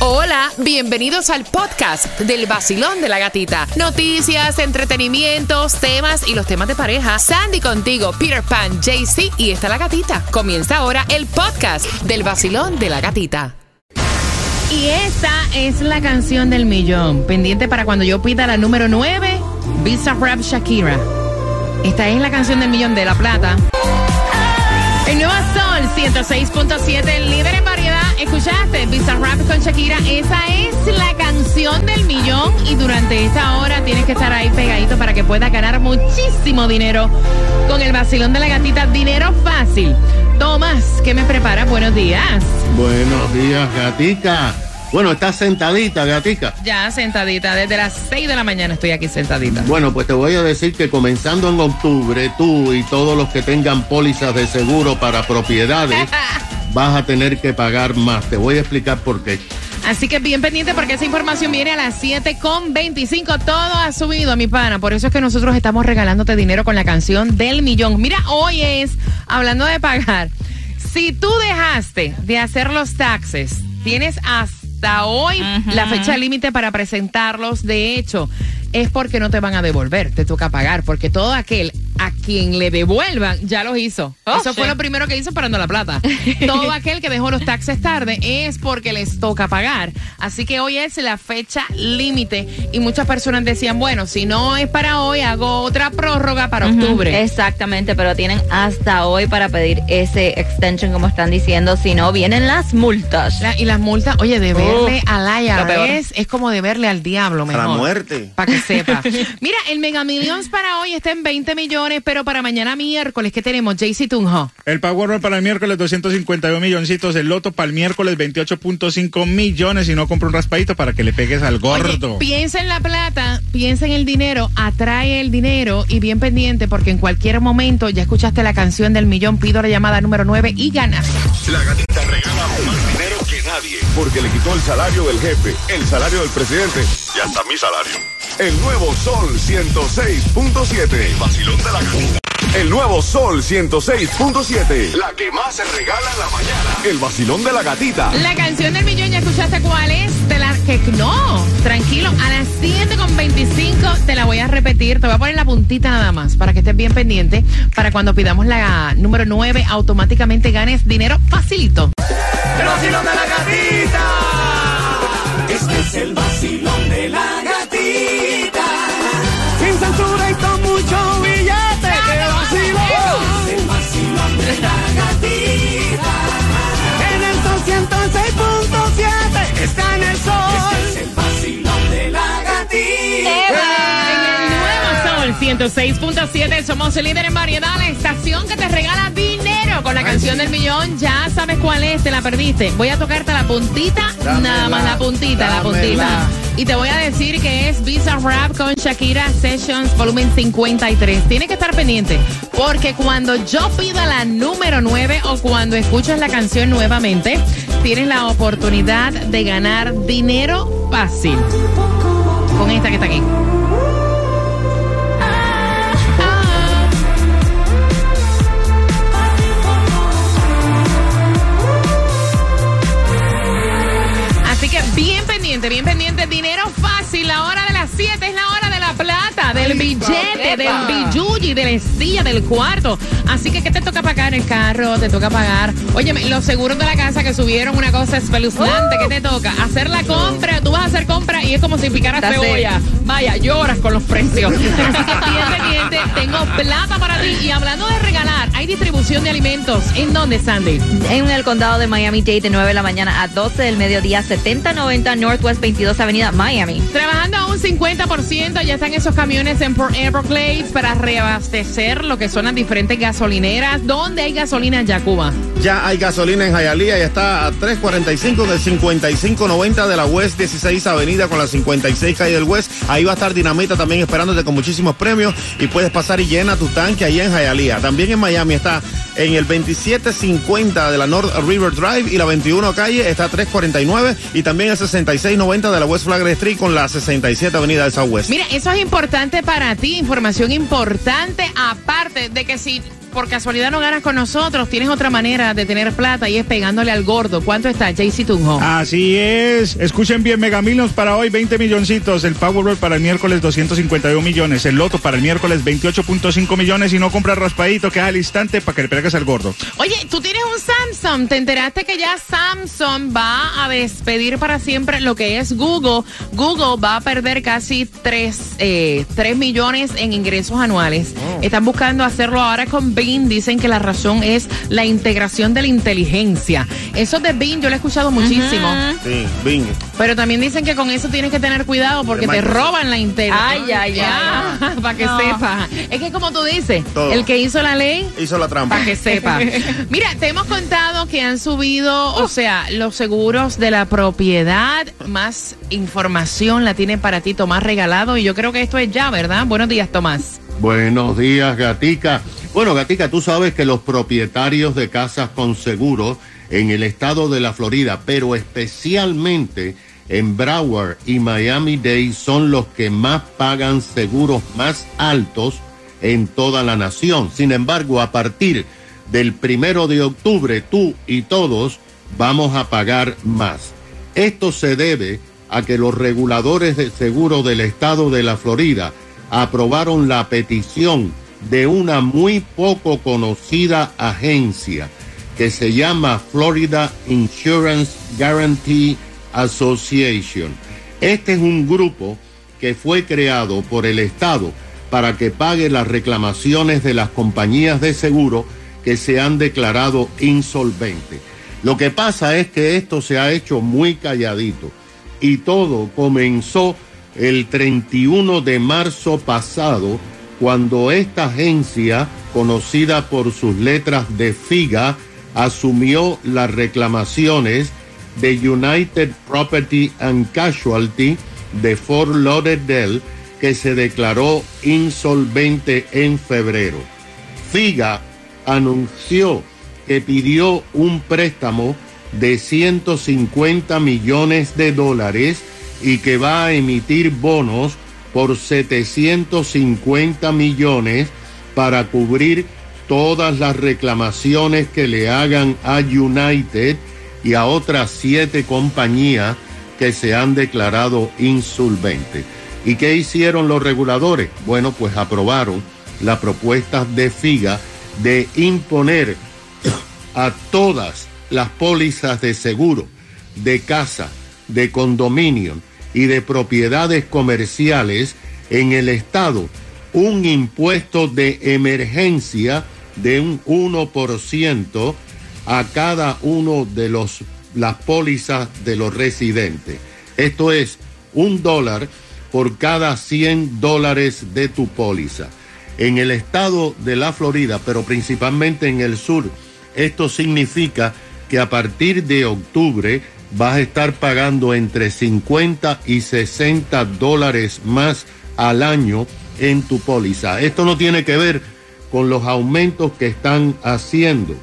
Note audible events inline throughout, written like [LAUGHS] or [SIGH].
Hola, bienvenidos al podcast del vacilón de la gatita. Noticias, entretenimientos, temas y los temas de pareja. Sandy contigo, Peter Pan, JC y está la gatita. Comienza ahora el podcast del vacilón de la gatita. Y esta es la canción del millón. Pendiente para cuando yo pida la número 9, Visa Rap Shakira. Esta es la canción del millón de La Plata. El nuevo Sol 106.7, el líder en variedad. ¿Escuchaste? Visa Rap con Shakira. Esa es la canción del millón. Y durante esta hora tienes que estar ahí pegadito para que puedas ganar muchísimo dinero con el vacilón de la gatita. Dinero fácil. Tomás, ¿qué me prepara? Buenos días. Buenos días, gatica. Bueno, estás sentadita, gatica. Ya sentadita, desde las 6 de la mañana estoy aquí sentadita. Bueno, pues te voy a decir que comenzando en octubre, tú y todos los que tengan pólizas de seguro para propiedades, [LAUGHS] vas a tener que pagar más. Te voy a explicar por qué. Así que bien pendiente porque esa información viene a las 7 con 25. Todo ha subido, mi pana. Por eso es que nosotros estamos regalándote dinero con la canción del millón. Mira, hoy es, hablando de pagar, si tú dejaste de hacer los taxes, tienes hasta hoy la fecha límite para presentarlos. De hecho, es porque no te van a devolver, te toca pagar, porque todo aquel a quien le devuelvan ya los hizo. Oh, Eso fue lo primero que hizo esperando la plata. [LAUGHS] todo aquel que dejó los taxes tarde es porque les toca pagar. Así que hoy es la fecha límite y muchas personas decían, bueno, si no es para hoy, hago otra prórroga para octubre. Exactamente, pero tienen hasta hoy para pedir ese extension, como están diciendo. Si no, vienen las multas. La- y las multas, oye, deberle lo peor. IRS es como deberle al diablo, mejor. la muerte. Para que sepa. Mira, el Mega Millions para hoy está en 20 millones, pero para mañana miércoles, ¿qué tenemos? JC Tunjo. El Powerball para el miércoles 252 milloncitos, el Loto para el miércoles 28.5 millones y no compra un raspadito para que le pegues al gordo. Oye, piensa en la plata, piensa en el dinero, atrae el dinero y bien pendiente porque en cualquier momento ya escuchaste la canción del millón, pido la llamada número 9 y ganas. La gatita regala más dinero que nadie. Porque le quitó el salario del jefe, el salario del presidente y hasta mi salario. El nuevo Sol 106.7. El vacilón de la gatita. El nuevo Sol 106.7. La que más se regala en la mañana. El vacilón de la gatita. La canción del millón, ¿ya escuchaste cuál es? De la que no, tranquilo, a las 7 con 25 te la voy a repetir, te voy a poner la puntita nada más para que estés bien pendiente, para cuando pidamos la número 9 automáticamente ganes dinero facilito. El vacilón de la gatita. Este es el vacilón de 106.7 somos el líder en variedad, la estación que te regala dinero con la canción del millón. Ya sabes cuál es, te la perdiste. Voy a tocarte la puntita, nada más la puntita, la puntita. Y te voy a decir que es Visa Rap con Shakira Sessions volumen 53. Tienes que estar pendiente porque cuando yo pida la número 9 o cuando escuchas la canción nuevamente, tienes la oportunidad de ganar dinero fácil. Con esta que está aquí. Pendiente, bien pendiente. Dinero fácil. La hora de las 7 es la hora de la plata, del billete, del billuyi, de la estilla, del cuarto. Así que, ¿qué te toca pagar el carro? Te toca pagar. Oye, los seguros de la casa que subieron una cosa espeluznante. ¿Qué te toca? Hacer la compra. Tú vas a hacer compra y es como si picaras cebolla. Vaya, lloras con los precios. Así que bien pendiente. Tengo plata para ti. Y hablando de regalar, hay distribución de alimentos. ¿En dónde, Sandy? En el condado de Miami-Dade de 9 de la mañana a 12 del mediodía, 7090 Northwest 22 Avenida, Miami. Trabajando a un 50%, ya están esos camiones en Port Everglades para reabastecer lo que son las diferentes gasolineras. ¿Dónde hay gasolina en Yacuba? Ya hay gasolina en Hialeah y está a 3.45 del 55.90 de la West 16 Avenida con la 56 calle del West. Ahí va a estar Dinamita también esperándote con muchísimos premios y puedes pasar y llena tu tanque ahí en Hialeah. También en Miami está en el 2750 de la North River Drive y la 21 calle está a 349 y también el 6690 de la West Flagler Street con la 67 Avenida del Southwest. Mira, eso es importante para ti, información importante, aparte de que si por casualidad no ganas con nosotros, tienes otra manera de tener plata y es pegándole al gordo. ¿Cuánto está, JC Tunjo? Así es. Escuchen bien, Mega Millions para hoy 20 milloncitos, el Powerball para el miércoles 251 millones, el Loto para el miércoles 28.5 millones y no compras raspadito que es al instante para que le pegues al gordo. Oye, tú tienes un Samsung, te enteraste que ya Samsung va a despedir para siempre lo que es Google. Google va a perder casi 3, eh, 3 millones en ingresos anuales. Están buscando hacerlo ahora con Dicen que la razón es la integración de la inteligencia. Eso de Bing yo lo he escuchado muchísimo. Sí, Bing. Pero también dicen que con eso tienes que tener cuidado porque te roban la internet. Ay, ay, ay. Para que No. sepa. Es que como tú dices, Todo. el que hizo la ley Hizo la trampa. para que sepa. [LAUGHS] Mira, te hemos contado que han subido, o sea, los seguros de la propiedad. Más información la tiene para ti Tomás Regalado. Y yo creo que esto es ya, ¿verdad? Buenos días, Tomás. Buenos días, Gatica. Bueno, Gatica, tú sabes que los propietarios de casas con seguro en el estado de la Florida, pero especialmente en Broward y Miami-Dade, son los que más pagan seguros más altos en toda la nación. Sin embargo, a partir del primero de octubre, tú y todos vamos a pagar más. Esto se debe a que los reguladores de seguro del estado de la Florida aprobaron la petición de una muy poco conocida agencia que se llama Florida Insurance Guarantee Association. Este es un grupo que fue creado por el Estado para que pague las reclamaciones de las compañías de seguro que se han declarado insolventes. Lo que pasa es que esto se ha hecho muy calladito y todo comenzó el 31 de marzo pasado cuando esta agencia, conocida por sus letras de FIGA, asumió las reclamaciones de United Property and Casualty de Fort Lauderdale que se declaró insolvente en febrero. FIGA anunció que pidió un préstamo de 150 millones de dólares y que va a emitir bonos por 750 millones para cubrir todas las reclamaciones que le hagan a United y a otras siete compañías que se han declarado insolventes. ¿Y qué hicieron los reguladores? Bueno, pues aprobaron la propuesta de FIGA de imponer a todas las pólizas de seguro, de casa, de condominio y de propiedades comerciales en el estado un impuesto de emergencia de un 1% a cada uno de los las pólizas de los residentes. Esto es un dólar por cada 100 dólares de tu póliza. En el estado de la Florida, pero principalmente en el sur, esto significa que a partir de octubre vas a estar pagando entre 50 y 60 dólares más al año en tu póliza. Esto no tiene que ver con los aumentos que están haciendo.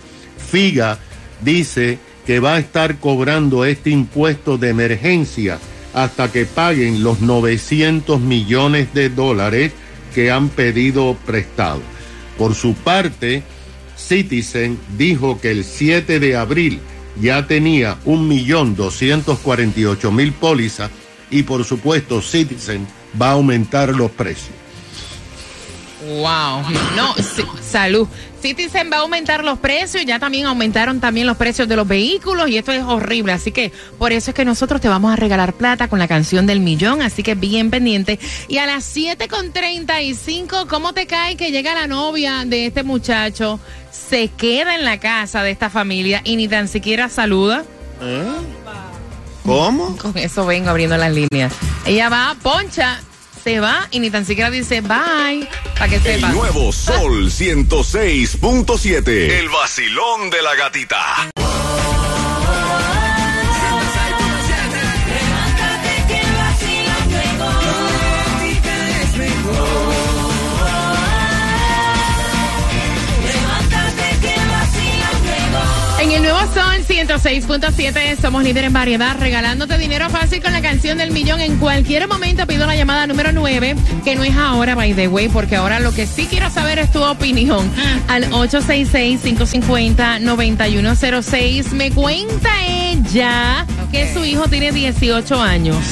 FIGA dice que va a estar cobrando este impuesto de emergencia hasta que paguen los 900 millones de dólares que han pedido prestado. Por su parte, Citizen dijo que el 7 de abril ya tenía 1.248.000 pólizas y por supuesto Citizen va a aumentar los precios. Wow. No, sí, salud. Citizen va a aumentar los precios, ya también aumentaron también los precios de los vehículos y esto es horrible. Así que por eso es que nosotros te vamos a regalar plata con la canción del millón, así que bien pendiente. Y a las 7.35, ¿cómo te cae que llega la novia de este muchacho, se queda en la casa de esta familia y ni tan siquiera saluda? ¿Eh? ¿Cómo? Con eso vengo abriendo las líneas. Ella va, poncha, se va y ni tan siquiera dice bye, para que El sepa. nuevo Sol 106.7. El vacilón de la gatita. En el nuevo Sol 106.7, somos líderes en variedad, regalándote dinero fácil con la canción del millón. En cualquier momento pido la llamada número 9, que no es ahora, by the way, porque ahora lo que sí quiero saber es tu opinión. Al 866-550-9106. Me cuenta ella que su hijo tiene 18 años,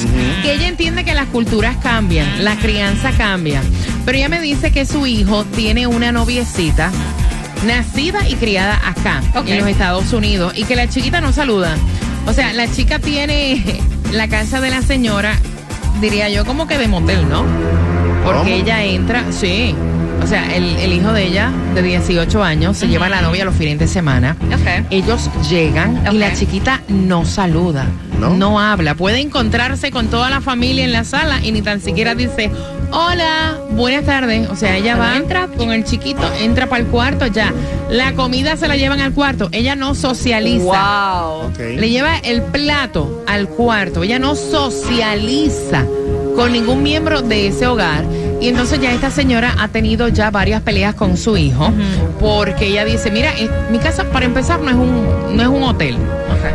que ella entiende que las culturas cambian, la crianza cambia. Pero ella me dice que su hijo tiene una noviecita nacida y criada acá, en los Estados Unidos, y que la chiquita no saluda. O sea, la chica tiene [LAUGHS] la casa de la señora, diría yo, como que de motel, ¿no? Porque ¿Cómo? ella entra, sí. O sea, el, el hijo de ella, de 18 años, se lleva a la novia los fines de semana. Ok. Ellos llegan y la chiquita no saluda, ¿No? ¿No? habla. Puede encontrarse con toda la familia en la sala y ni tan siquiera dice, hola, buenas tardes. O sea, ella va Entra. con el chiquito, entra para el cuarto ya. La comida se la llevan al cuarto. Ella no socializa. Wow. Ok. Le lleva el plato al cuarto. Ella no socializa con ningún miembro de ese hogar. Y entonces ya esta señora ha tenido ya varias peleas con su hijo porque ella dice, mira, mi casa para empezar no es un, no es un hotel.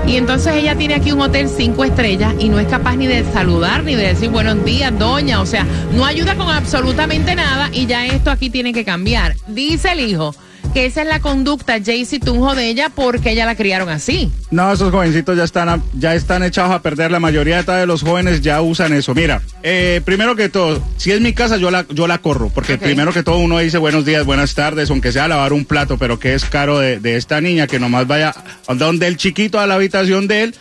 Y entonces ella tiene aquí un hotel cinco estrellas y no es capaz ni de saludar ni de decir buenos días, doña. O sea, no ayuda con absolutamente nada y ya esto aquí tiene que cambiar. Dice el hijo que esa es la conducta Jaycee Tunjo de ella porque ella la criaron así. No, esos jovencitos ya están, a- ya están echados a perder. La mayoría de los jóvenes ya usan eso. Mira, eh, primero que todo, si es mi casa, yo la, yo la corro. Porque primero que todo uno dice buenos días, buenas tardes, aunque sea lavar un plato, pero que es caro de, de esta niña que nomás vaya donde el chiquito a la habitación de él,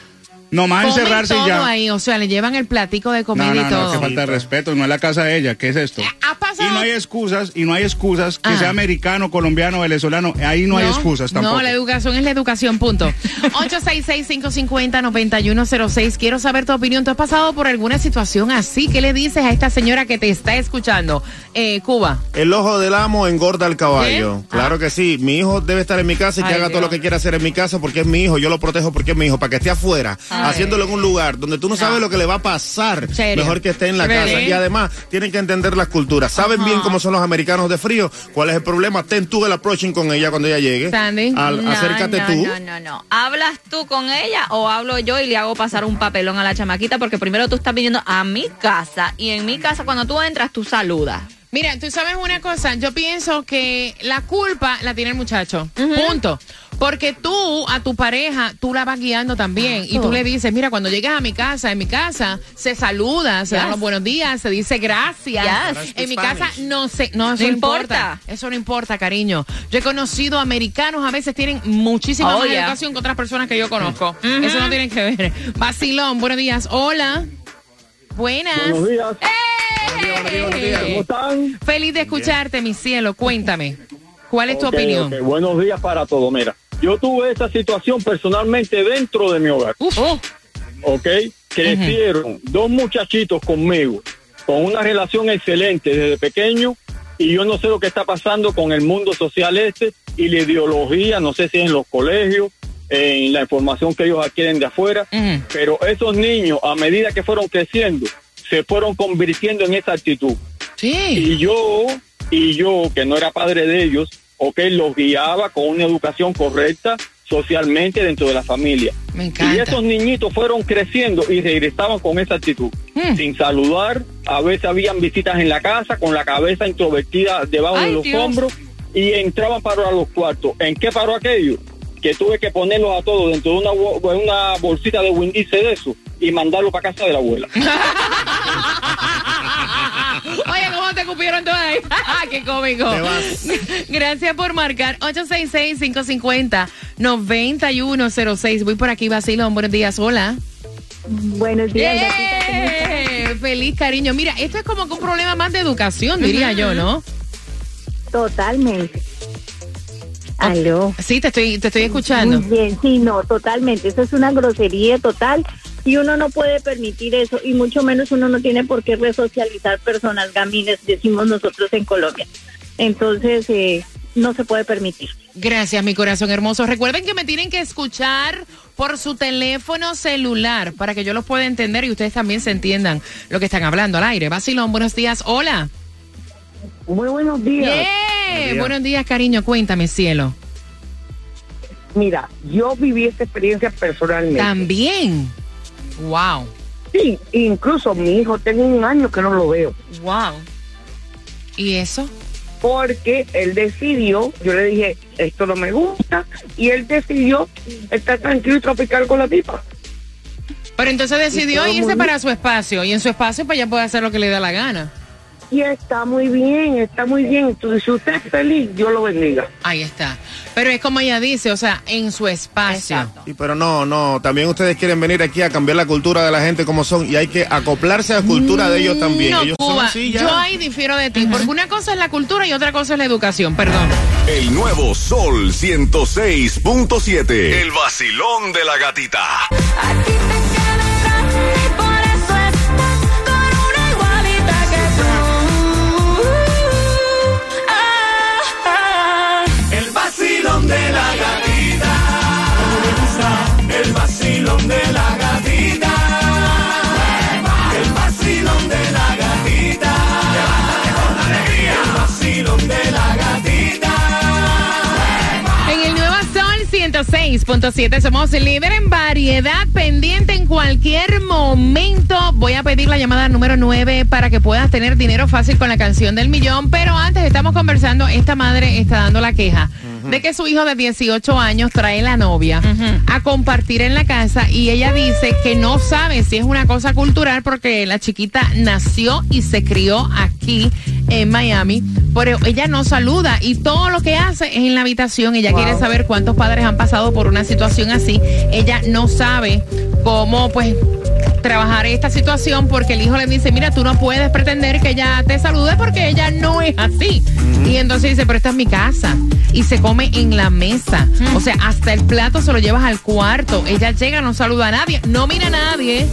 nomás Comen encerrarse todo ya. ahí, o sea, le llevan el platico de comida No, no, y no, todo. qué falta de respeto, no es la casa de ella, ¿qué es esto? ¿Ha pasado? Y no hay excusas, y no hay excusas, que Ah. sea americano, colombiano, venezolano, ahí no, hay excusas tampoco. No, la educación es la educación, punto. [LAUGHS] 866-550-9106. Quiero saber tu opinión. ¿Tú has pasado por alguna situación así? ¿Qué le dices a esta señora que te está escuchando? Eh, Cuba. El ojo del amo engorda al caballo. ¿Eh? Claro que sí. Mi hijo debe estar en mi casa y que Ay, haga todo Dios. lo que quiera hacer en mi casa porque es mi hijo. Yo lo protejo porque es mi hijo. Para que esté afuera, haciéndolo en un lugar donde tú no sabes lo que le va a pasar. Serio. Mejor que esté en la ¿Really? casa. Y además, tienen que entender las culturas. Saben bien cómo son los americanos de frío. ¿Cuál es el problema? Ten tú el approaching con ella cuando ella llegue. Sandy. Al- No, acércate no, tú. No, no, no. ¿Hablas tú con ella o hablo yo y le hago pasar un papelón a la chamaquita? Porque primero tú estás viniendo a mi casa y en mi casa cuando tú entras tú saludas. Mira, tú sabes una cosa, yo pienso que la culpa la tiene el muchacho. Punto. Porque tú a tu pareja, tú la vas guiando también. Y tú le dices, mira, cuando llegas a mi casa, en mi casa se saluda, se dan Yes. los buenos días, se dice gracias. Yes. En mi Spanish. casa no sé, no, eso No no importa. importa. Eso no importa, cariño. Yo he conocido americanos, a veces tienen muchísima Oh, más yeah. educación que otras personas que yo conozco. Eso no tiene que ver. Vacilón, buenos días. Hola. Buenas. Buenos días. ¡Eh! ¿Cómo están? Feliz de escucharte, mi cielo. Cuéntame. ¿Cuál es tu opinión? Buenos días para todos. Mira, yo tuve esa situación personalmente dentro de mi hogar. Uf. ¿Ok? Crecieron dos muchachitos conmigo, con una relación excelente desde pequeño, y yo no sé lo que está pasando con el mundo social este y la ideología, no sé si en los colegios, en la información que ellos adquieren de afuera, pero esos niños, a medida que fueron creciendo, se fueron convirtiendo en esa actitud. Sí. Y yo, y yo, que no era padre de ellos, ok, los guiaba con una educación correcta socialmente dentro de la familia. Me Y esos niñitos fueron creciendo y regresaban con esa actitud, Hmm. sin saludar, a veces habían visitas en la casa con la cabeza introvertida debajo Ay, de los Dios. hombros y entraban para los cuartos. ¿En qué paró aquello? Que tuve que ponerlos a todos dentro de una, bo- una bolsita de Windice de eso y mandarlos para casa de la abuela. [LAUGHS] Oye, ¿cómo te cupieron todo ahí? ¡Qué cómico! Te vas. [LAUGHS] Gracias por marcar 866-550-9106. Voy por aquí, Basilón. Buenos días. Hola. Buenos días. ¡Eh! Feliz cariño. Mira, esto es como que un problema más de educación, diría yo, ¿no? Totalmente. Aló. Sí, te estoy, te estoy escuchando. Muy bien, sí, no, totalmente. Eso es una grosería total y uno no puede permitir eso y mucho menos uno no tiene por qué resocializar personas gamines, decimos nosotros en Colombia. Entonces, eh, no se puede permitir. Gracias, mi corazón hermoso. Recuerden que me tienen que escuchar por su teléfono celular para que yo los pueda entender y ustedes también se entiendan lo que están hablando al aire. Basilón, buenos días. Hola. Muy buenos días. Yeah. días. Buenos días, cariño. Cuéntame, cielo. Mira, yo viví esta experiencia personalmente. También. Wow. Sí, incluso mi hijo tengo un año que no lo veo. Wow. ¿Y eso? Porque él decidió, yo le dije, esto no me gusta, y él decidió estar tranquilo y tropical con la tipa. Pero entonces decidió irse para su espacio y en su espacio pues ya puede hacer lo que le da la gana. Y está muy bien, está muy bien. Entonces, si usted es feliz, Dios lo bendiga. Ahí está. Pero es como ella dice, o sea, en su espacio. Sí, pero no, no, también ustedes quieren venir aquí a cambiar la cultura de la gente como son y hay que acoplarse a la cultura de ellos también. No, ellos son Cuba, así ya. yo ahí difiero de ti, porque una cosa es la cultura y otra cosa es la educación, perdón. El nuevo Sol 106.7. El vacilón de la gatita. 106.7 somos líder en variedad pendiente en cualquier momento. Voy a pedir la llamada número 9 para que puedas tener dinero fácil con la canción del millón. Pero antes estamos conversando, esta madre está dando la queja de que su hijo de 18 años trae la novia a compartir en la casa y ella dice que no sabe si es una cosa cultural porque la chiquita nació y se crió aquí en Miami, pero ella no saluda y todo lo que hace es en la habitación. Ella quiere saber cuántos padres han pasado por una situación así. Ella no sabe cómo, pues, trabajar esta situación porque el hijo le dice, mira, tú no puedes pretender que ella te salude porque ella no es así. Y entonces dice, pero esta es mi casa. Y se come en la mesa. O sea, hasta el plato se lo llevas al cuarto. Ella llega, no saluda a nadie, no mira a nadie.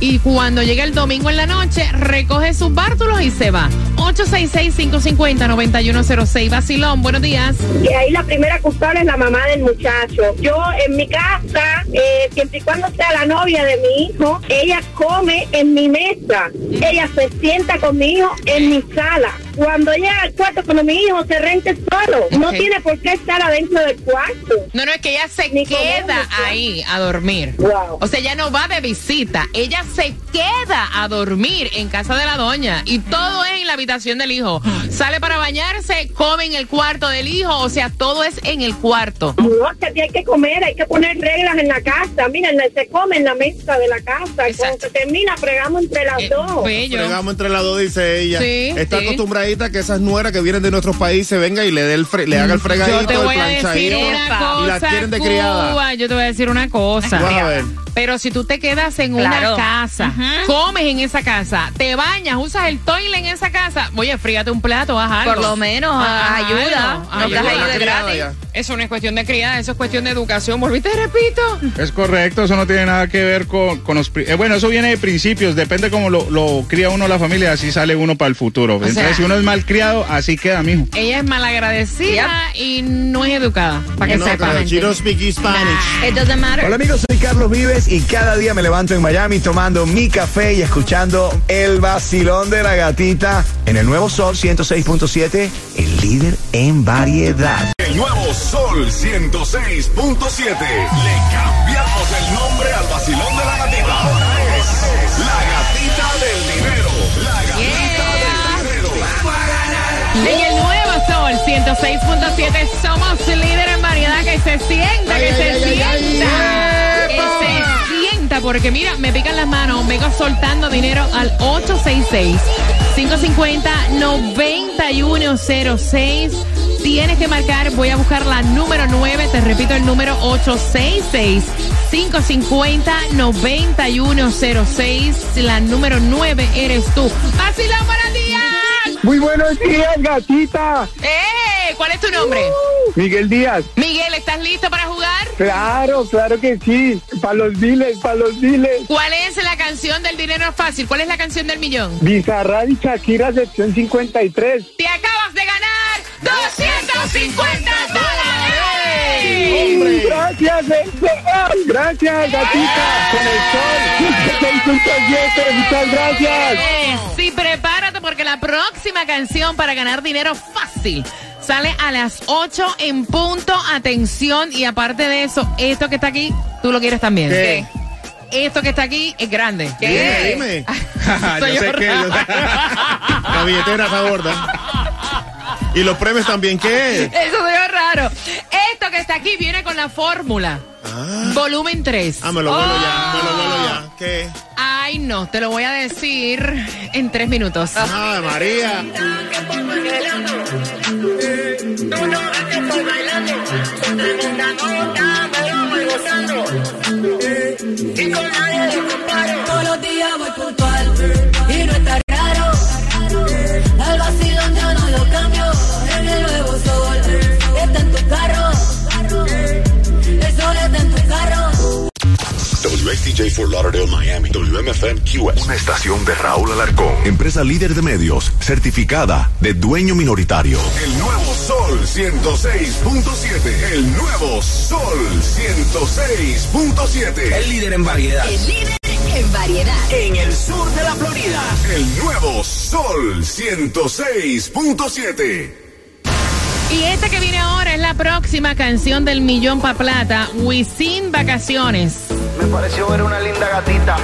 Y cuando llega el domingo en la noche, recoge sus bártulos y se va. 866-550-9106. Vacilón, buenos días. Y ahí la primera culpable es la mamá del muchacho. Yo en mi casa, eh, siempre y cuando sea la novia de mi hijo, ella come en mi mesa. Ella se sienta con mi hijo en mi sala. Cuando llega al cuarto, cuando mi hijo se rente solo, no tiene por qué estar adentro del cuarto. No, no, es que ella se Ni queda ahí a dormir. Wow. O sea, ella no va de visita, ella se queda a dormir en casa de la doña y todo es en la habitación del hijo. Sale para bañarse, come en el cuarto del hijo, o sea, todo es en el cuarto. No, que aquí hay que comer, hay que poner reglas en la casa. Mira, en la- se come en la mesa de la casa. Cuando se termina, fregamos entre las Eh, dos. bello. Fregamos entre las dos, dice ella. Sí, Está sí. acostumbradita que esas nueras que vienen de nuestros países venga y le dé el fre- le haga el fregadito, Yo te el voy a decir planchadito y la quieren de criada. Cuba, yo te voy a decir una cosa. Vas a ver. Pero si tú te quedas en Claro. una casa, comes en esa casa, te bañas, usas el toilet en esa casa, oye, frígate un plato, haz algo. Por lo menos, Haz ayuda. algo, No estás ahí de criada gratis. ya. Eso no es cuestión de criada, eso es cuestión de educación. ¿Volviste, repito? Es correcto, eso no tiene nada que ver con, con los... eh, bueno, eso viene de principios, depende cómo lo, lo cría uno la familia, así sale uno para el futuro. Entonces, sea- si uno es mal criado, así queda, mijo. Ella es malagradecida y no es educada, para que No, sepan. pero she don't speak Spanish. It doesn't matter. Hola amigos, soy Carlos Vives y cada día me levanto en Miami tomando mi café y escuchando el vacilón de la gatita en el nuevo Sol 106.7, el líder en variedad. El nuevo Sol 106.7. Le cambiamos el nombre al vacilón de la gatita. Ahora es la gatita del dinero. La gatita del dinero. En el nuevo Sol 106.7 somos líder en variedad que se sienta, que se sienta. Que se sienta, porque mira, me pican las manos, vengo soltando dinero al 866-550-9106. Tienes que marcar, voy a buscar la número 9, te repito el número 866-550-9106. La número 9 eres tú. ¡Vacilón, buenos días! Muy buenos días, gatita. ¡Eh! ¿Cuál es tu nombre? Miguel Díaz. Miguel, ¿estás listo para jugar? Claro, claro que sí. Para los diles, para los diles. ¿Cuál es la canción del dinero fácil? ¿Cuál es la canción del millón? Bizarrap y Shakira, sección 53. Te acabas de ganar 250 dólares. Gracias, eh, gracias, gatita. Con el sol, 6.7, muchas gracias. Sí, prepárate porque la próxima canción para ganar dinero fácil Sale a las 8 en punto. Atención. Y aparte de eso, esto que está aquí, tú lo quieres también. ¿Qué? Esto que está aquí es grande. Dime, [LAUGHS] [LAUGHS] dime. Soy yo sé que yo la billetera está gorda. Y los premios también, ¿qué? [LAUGHS] Eso soy raro. Esto que está aquí viene con la fórmula. Volumen 3. Ah, me lo vuelo ya, me lo vuelo ya. ¿Qué? Ay, no, te lo voy a decir en tres minutos. Ay, María. Todos los días voy puntual y no está Lauderdale, Miami. WMFM QS. Una estación de Raúl Alarcón. Empresa líder de medios, certificada de dueño minoritario. El nuevo Sol 106.7. El nuevo Sol 106.7. El líder en variedad. El líder en variedad. En el sur de la Florida. El nuevo Sol 106.7. Y esta que viene ahora es la próxima canción del millón pa' plata, Wisin Vacaciones. Me pareció ver una linda gatita.